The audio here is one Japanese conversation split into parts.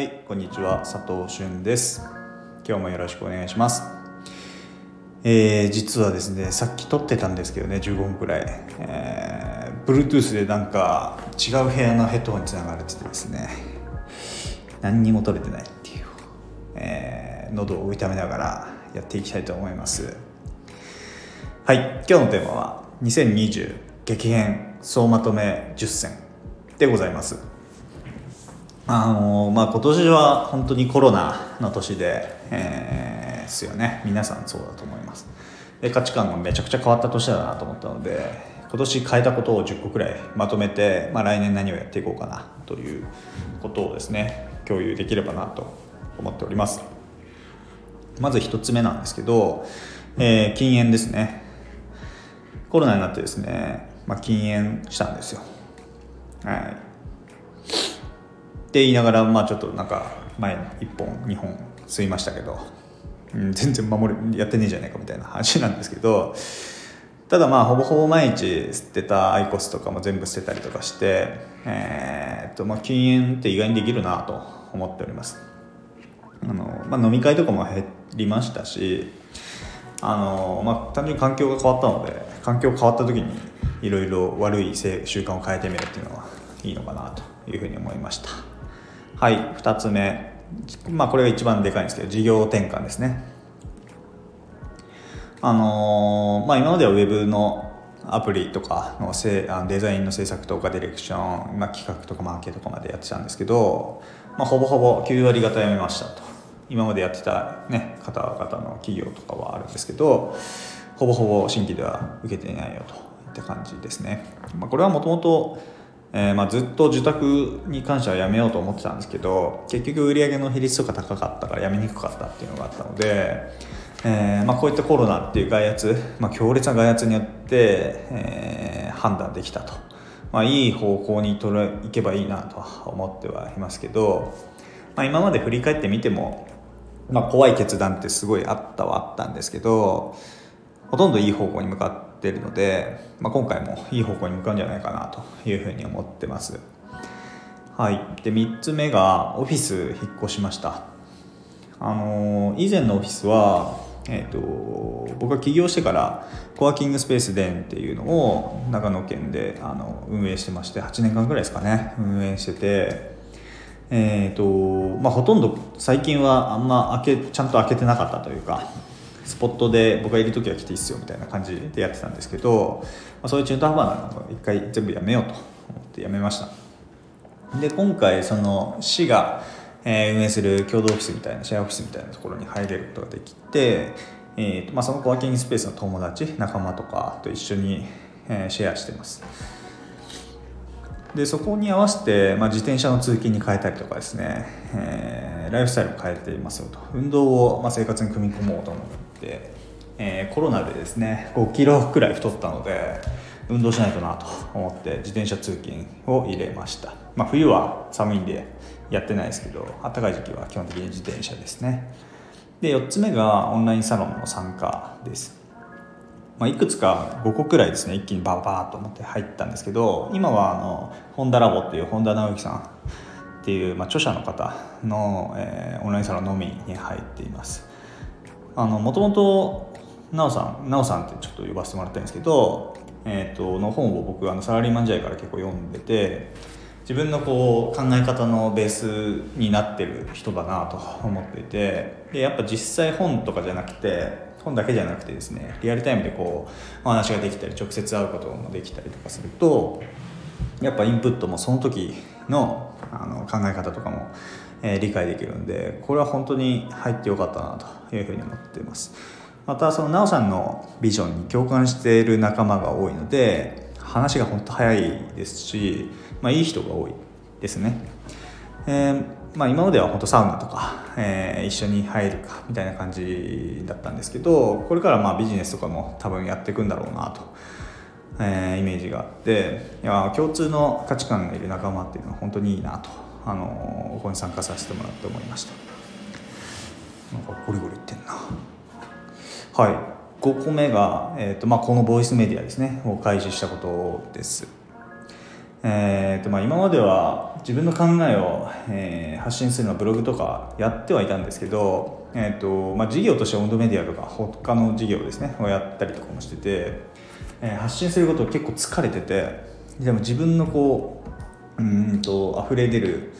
はい、こんにちは、佐藤俊です。今日もよろしくお願いします。えー、実はですね、さっき撮ってたんですけどね、15分くらい、えー、Bluetooth でなんか違う部屋のヘッドホンにつながれててですね、何にも撮れてないっていう、えー、喉を痛めながらやっていきたいと思います。はい、今日のテーマは2020激変総まとめ10選でございます。あのまあ、今年は本当にコロナの年で、えー、すよね。皆さんそうだと思います。で価値観がめちゃくちゃ変わった年だなと思ったので今年変えたことを10個くらいまとめて、まあ、来年何をやっていこうかなということをですね共有できればなと思っております。まず1つ目なんですけど、えー、禁煙ですね。コロナになってですね、まあ、禁煙したんですよ。はい。って言いながら、まあ、ちょっとなんか前1本2本吸いましたけど、うん、全然守りやってねえじゃねえかみたいな話なんですけどただまあほぼほぼ毎日吸ってたアイコスとかも全部捨てたりとかして、えー、っとまあ、禁煙って意外にできるなと思っております。あの、まあ、飲み会とかも減りましたしあの、まあ、単純に環境が変わったので環境変わった時にいろいろ悪い習慣を変えてみるっていうのはいいのかなというふうに思いました。はい2つ目。まあこれが一番でかいんですけど事業転換ですね。あのー、まあ今まではウェブのアプリとかのせあデザインの制作とかディレクション、まあ、企画とかマーケットとかまでやってたんですけど、まあ、ほぼほぼ9割方辞めましたと。今までやってた、ね、方々の企業とかはあるんですけどほぼほぼ新規では受けていないよといった感じですね、まあ、これはもともとえー、まあ、ずっと受託に関してはやめようと思ってたんですけど結局売上の比率とか高かったからやめにくかったっていうのがあったので、えー、まあ、こういったコロナっていう外圧、まあ、強烈な外圧によって、えー、判断できたと、まあ、いい方向に取れいけばいいなとは思ってはいますけど、ま今まで振り返ってみても、ま怖い決断ってすごいあったはあったんですけどほとんどいい方向に向かってってるので、まあ、今回もいい方向に向かうんじゃないかなというふうに思ってます。はい。で3つ目がオフィス引っ越しました。あのー、以前のオフィスはえーと、と僕が起業してからコワーキングスペースデンっていうのを長野県であの運営してまして8年間ぐらいですかね運営しててえーとまあ、ほとんど最近はあんま開けちゃんと開けてなかったというかスポットで僕がいる時は来ていいっすよみたいな感じでやってたんですけど、まあ、そういう中途半端なのを一回全部やめようと思ってやめました。で今回その市が、運営する共同オフィスみたいなシェアオフィスみたいなところに入れることができて、えーとまあ、そのコワーキングスペースの友達仲間とかと一緒に、シェアしてます。でそこに合わせて、まあ、自転車の通勤に変えたりとかですね、えー、ライフスタイルを変えていますよと。運動を、まあ、生活に組み込もうと思っ、えー、コロナでですね5キロくらい太ったので運動しないとなと思って自転車通勤を入れました、まあ、冬は寒いんでやってないですけど暖かい時期は基本的に自転車ですね。で4つ目がオンラインサロンの参加です。まあ、いくつか5個くらいですね一気にバーバーと思って入ったんですけど今はあの本田ラボっていう本田直之さんっていう、まあ、著者の方の、えー、オンラインサロンのみに入っています。もともとなおさんなおさんってちょっと呼ばせてもらったんですけど、えーと、との本を僕あのサラリーマン時代から結構読んでて自分のこう考え方のベースになってる人だなと思っていてでやっぱ実際本とかじゃなくて本だけじゃなくてですねリアルタイムでこうお話ができたり直接会うこともできたりとかするとやっぱインプットもその時のあの考え方とかも、え、理解できるんでこれは本当に入ってよかったなというふうに思っています。またその奈緒さんのビジョンに共感している仲間が多いので話が本当早いですし、まあ、いい人が多いですね、えーまあ、今までは本当サウナとか、えー、一緒に入るかみたいな感じだったんですけどこれからまあビジネスとかも多分やっていくんだろうなと、えー、イメージがあっていや共通の価値観がいる仲間っていうのは本当にいいなと、あのここに参加させてもらって思いました。なんかゴリゴリいってんな。はい。5個目が、えーとまあ、このボイスメディアですね。を開始したことです。えーとまあ、今までは自分の考えを、えー、発信するのはブログとかやってはいたんですけど、えーとまあ、事業として温度メディアとか他の事業ですね。をやったりとかもしてて、えー、発信すること結構疲れててでも自分のこうんと溢れ出る、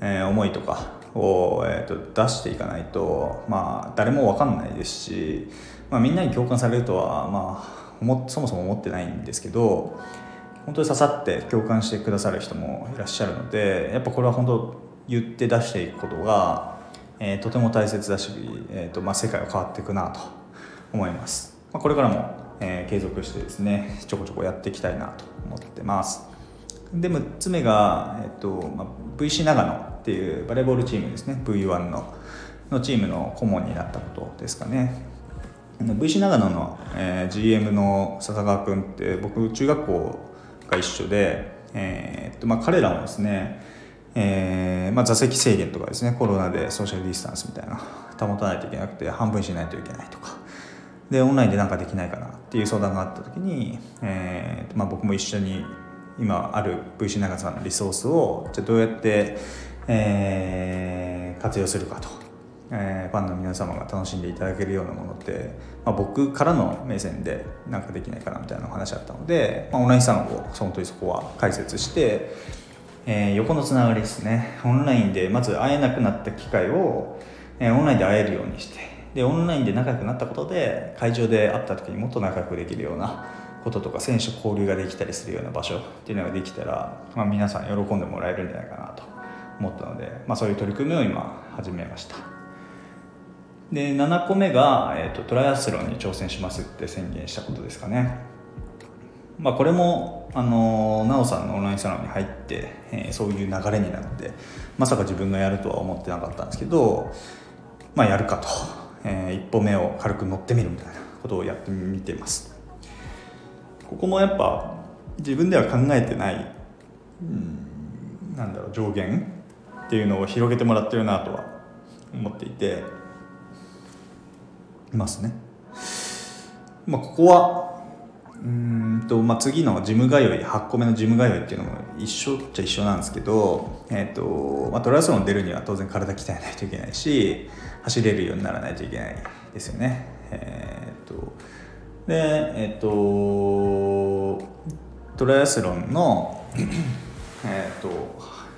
えー、思いとかを、えーと、出していかないと、まあ、誰も分かんないですし、まあ、みんなに共感されるとは、まあ、そもそも思ってないんですけど本当に刺さって共感してくださる人もいらっしゃるのでやっぱこれは本当言って出していくことが、えー、とても大切だし、えーとまあ、世界は変わっていくなと思います、まあ、これからも、えー、継続してですねちょこちょこやっていきたいなと思ってます。で6つ目が、えーとまあ、VC 長野っていうバレーボールチームですね。V1 ののチームの顧問になったことですかね。VC 長野の、えー、GM の笹川君って僕中学校が一緒で、えー、っとまあ、彼らもですね、えー、まあ、座席制限とかですねコロナでソーシャルディスタンスみたいな保たないといけなくて半分しないといけないとか。でオンラインで何かできないかなっていう相談があった時に、えーまあ、僕も一緒に今ある VC 長さんのリソースをじゃどうやって、えー、活用するかと。えー、ファンの皆様が楽しんでいただけるようなものって、まあ、僕からの目線で何かできないかなみたいなお話あったので、まあ、オンラインサロンを本当にそこは解説して、えー、横のつながりですね。オンラインでまず会えなくなった機会を、えー、オンラインで会えるようにしてでオンラインで仲良くなったことで会場で会った時にもっと仲良くできるようなこととか選手交流ができたりするような場所っていうのができたら、まあ、皆さん喜んでもらえるんじゃないかなと思ったので、まあ、そういう取り組みを今始めました。で7個目が、えーと、トライアスロンに挑戦しますって宣言したことですかね、まあ、これもあの奈緒さんのオンラインサロンに入って、えー、そういう流れになってまさか自分がやるとは思ってなかったんですけど、まあ、やるかと、えー、一歩目を軽く乗ってみるみたいなことをやってみてます。ここもやっぱ自分では考えてない、うん、なんだろう上限っていうのを広げてもらってるなとは思っていていますね。まあ、ここはうんと、まあ、次のジム通い8個目のジム通いっていうのも一緒っちゃ一緒なんですけど、えーとまあ、トライアスロン出るには当然体鍛えないといけないし走れるようにならないといけないですよね。えーと、でえっ、とトライアスロンのえっと、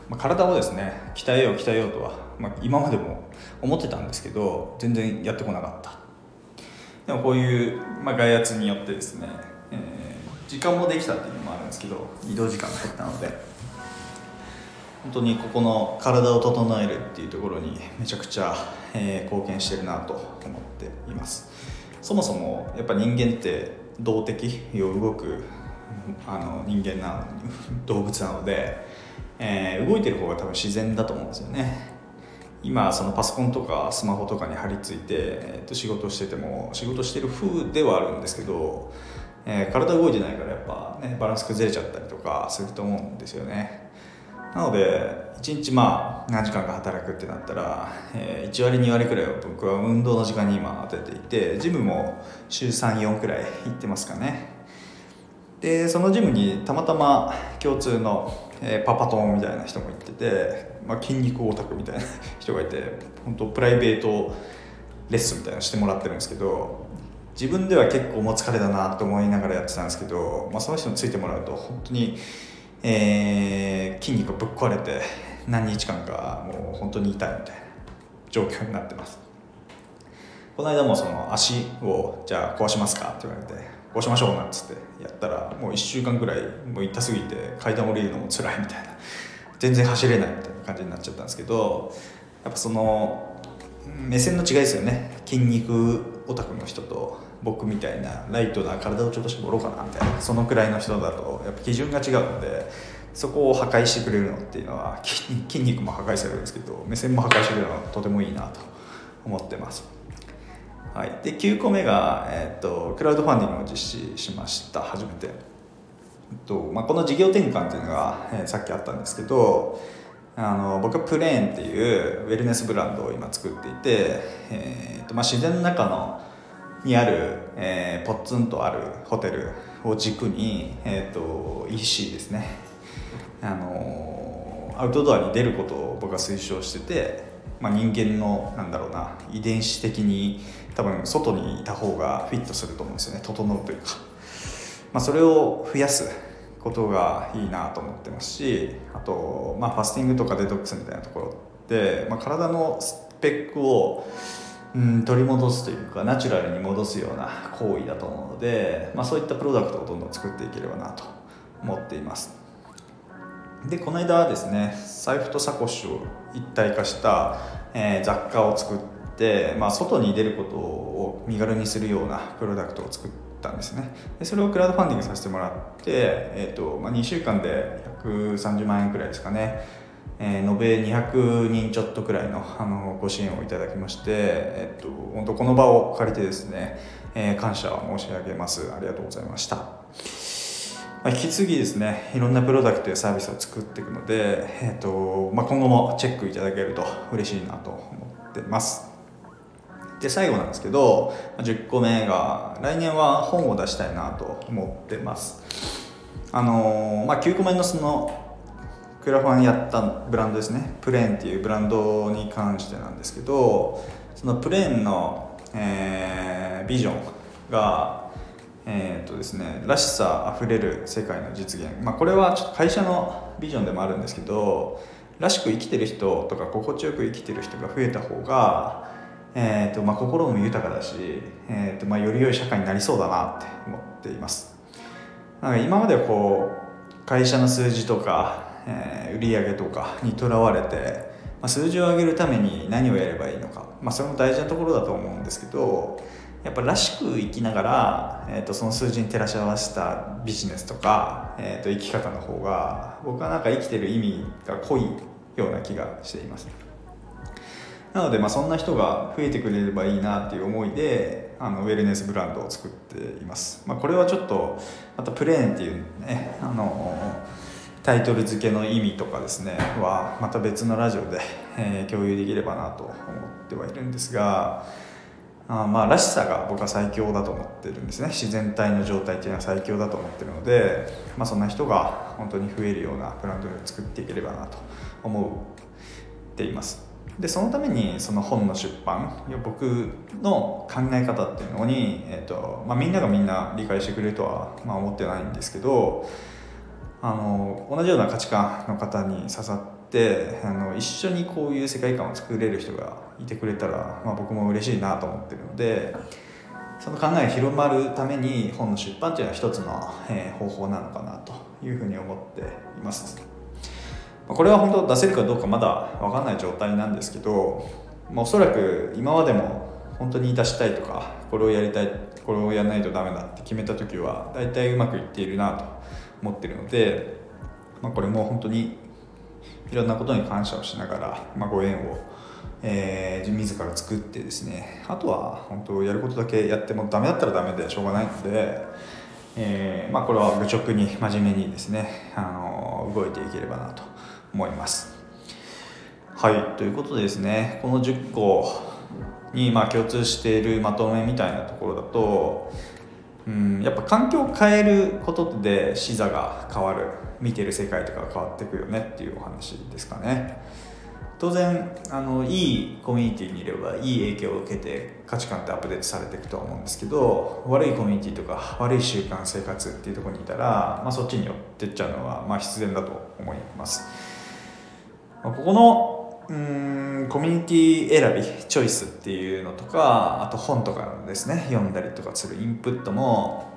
ま、体をですね鍛えよう鍛えようとは、まあ、今までも思ってたんですけど全然やってこなかった。でもこういう、まあ、外圧によってですね、えー、時間もできたっていうのもあるんですけど移動時間が減ったので本当にここの体を整えるっていうところにめちゃくちゃ、えー、貢献してるなと思っています。そもそもやっぱ人間って動的を動くあの人間な 動物なので、えー、動いてる方が多分自然だと思うんですよね。今そのパソコンとかスマホとかに貼り付いて、えー、と仕事してても仕事してる風ではあるんですけど、えー、体動いてないからやっぱねバランス崩れちゃったりとかすると思うんですよね。なので1日まあ何時間か働くってなったら、え、1割2割くらいを僕は運動の時間に今当てていてジムも週34くらい行ってますかね。でそのジムにたまたま共通の、え、パパトンみたいな人も行ってて、まあ、筋肉オタクみたいな 人がいて本当プライベートレッスンみたいなのしてもらってるんですけど自分では結構もう疲れだなと思いながらやってたんですけど、まあ、その人についてもらうと本当に、えー、筋肉ぶっ壊れて何日間かもう本当に痛いみたいな状況になってます。この間もその足をじゃあ壊しますかって言われてこうしましょうなんつってやったらもう1週間ぐらいもう痛すぎて階段降りるのも辛いみたいな全然走れないみたいな感じになっちゃったんですけどやっぱその目線の違いですよね。筋肉オタクの人と僕みたいなライトな体をちょっと絞ろうかなみたいなそのくらいの人だとやっぱ基準が違うのでそこを破壊してくれるのっていうのは筋肉も破壊されるんですけど目線も破壊してくれるのはとてもいいなと思ってます。はい、で9個目が、えーと、クラウドファンディングを実施しました。初めて、えっとまあ、この事業転換っていうのが、えー、さっきあったんですけどあの僕はプレーンっていうウェルネスブランドを今作っていて、えーとまあ、自然の中のにある、えー、ポツンとあるホテルを軸に、えーと、EC ですね。あのアウトドアに出ることを僕は推奨してて、まあ、人間のなんだろうな遺伝子的に多分外にいた方がフィットすると思うんですよね。整うというか、まあ、それを増やすことがいいなと思ってますしあと、まあ、ファスティングとかデトックスみたいなところって、まあ、体のスペックをうん取り戻すというかナチュラルに戻すような行為だと思うので、まあ、そういったプロダクトをどんどん作っていければなと思っています。でこの間ですね財布とサコッシュを一体化した、えー、雑貨を作って、まあ、外に出ることを身軽にするようなプロダクトを作ったんですね。でそれをクラウドファンディングさせてもらって、えーとまあ、2週間で130万円くらいですかねえー、延べ200人ちょっとくらいのあのご支援をいただきまして、えっと、本当この場を借りてですね、えー、感謝を申し上げます。ありがとうございました、ま、引き継ぎですねいろんなプロダクトやサービスを作っていくので、えっとまあ、今後もチェックいただけると嬉しいなと思ってます。で最後なんですけど10個目が来年は本を出したいなと思ってます。あのまあ、9個目のそのクラファンやったブランドですね。プレーンっていうブランドに関してなんですけどそのプレーンの、えー、ビジョンがえーとですね、らしさあふれる世界の実現、まあ、これはちょっと会社のビジョンでもあるんですけどらしく生きてる人とか心地よく生きてる人が増えた方が、えーとまあ、心も豊かだし、えーとまあ、より良い社会になりそうだなって思っています。なんか今までこう会社の数字とかえー、売上とかにとらわれて、まあ、数字を上げるために何をやればいいのか、まあ、それも大事なところだと思うんですけどやっぱらしく生きながら、えーと、その数字に照らし合わせたビジネスとか、えーと、生き方の方が僕はなんか生きてる意味が濃いような気がしています。なので、まあ、そんな人が増えてくれればいいなっていう思いであのウェルネスブランドを作っています、まあ、これはちょっとまたプレーンっていうねあのタイトル付けの意味とかですねはまた別のラジオで、えー、共有できればなと思ってはいるんですがあまあらしさが僕は最強だと思ってるんですね。自然体の状態っていうのは最強だと思ってるので、まあ、そんな人が本当に増えるようなブランドを作っていければなと思っています。でそのためにその本の出版僕の考え方っていうのに、えーとまあ、みんながみんな理解してくれるとは、まあ、思ってないんですけどあの同じような価値観の方に刺さってあの一緒にこういう世界観を作れる人がいてくれたら、まあ、僕も嬉しいなと思ってるのでその考えが広まるために本の出版というのは一つの、えー、方法なのかなというふうに思っています。これは本当出せるかどうかまだ分かんない状態なんですけど、まあ、おそらく今までも本当に出したいとかこれをやりたいこれをやらないとダメだって決めた時は大体うまくいっているなと思ってるので、まあ、これも本当にいろんなことに感謝をしながら、まあ、ご縁を、えー、自ら作ってですねあとは本当やることだけやってもダメだったらダメでしょうがないので、えーまあ、これは愚直に真面目にですねあの動いていければなと思います。はいということでですねこの10個にま共通しているまとめみたいなところだとうん。やっぱ環境を変えることで視座が変わる。見てる世界とか変わっていくよねっていうお話ですかね。当然あのいいコミュニティにいればいい影響を受けて価値観ってアップデートされていくとは思うんですけど悪いコミュニティとか悪い習慣生活っていうところにいたら、まあ、そっちに寄ってっちゃうのはまあ必然だと思います、まあ、ここのうんコミュニティ選びチョイスっていうのとかあと本とかですね。読んだりとかするインプットも、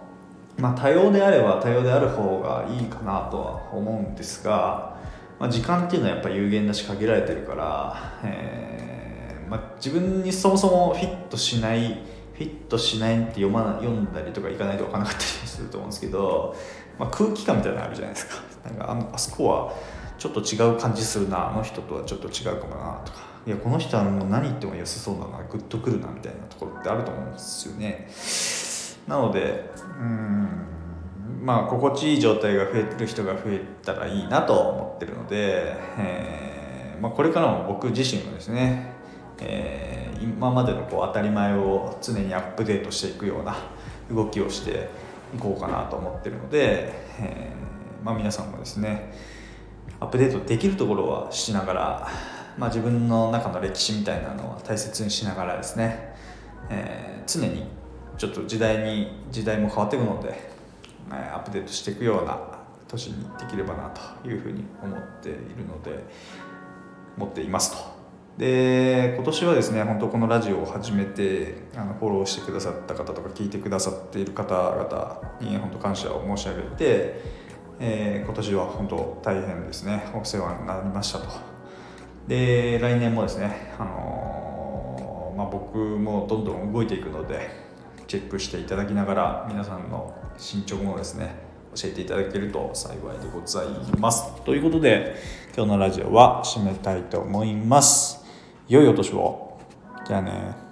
まあ、多様であれば多様である方がいいかなとは思うんですが、まあ、時間っていうのはやっぱ有限だし限られてるから、えーまあ、自分にそもそもフィットしないフィットしないって読ま読んだりとかいかないと分からなかったりすると思うんですけど、まあ、空気感みたいなのあるじゃないですか。なんかあのあそこはちょっと違う感じするなあの人とはちょっと違うかもなとか。いやこの人はもう何言っても良さそうだなグッとくるなみたいなところってあると思うんですよね。なのでうんまあ心地いい状態が増えてる人が増えたらいいなと思ってるので、えーまあ、これからも僕自身もですね、えー、今までのこう当たり前を常にアップデートしていくような動きをしていこうかなと思ってるので、えーまあ、皆さんもですねアップデートできるところはしながら、まあ、自分の中の歴史みたいなのは大切にしながらですね、えー、常にちょっと時代に時代も変わっていくので、えアップデートしていくような年にできればなというふうに思っているので持っていますと。で今年はですね本当このラジオを始めてあのフォローしてくださった方とか聞いてくださっている方々に本当感謝を申し上げて、えー、今年は本当大変ですね。お世話になりましたと。で来年もですね、あのー、まあ、僕もどんどん動いていくのでチェックしていただきながら皆さんの進捗もですね教えていただけると幸いでございます。ということで今日のラジオは締めたいと思います。良いお年を。じゃあね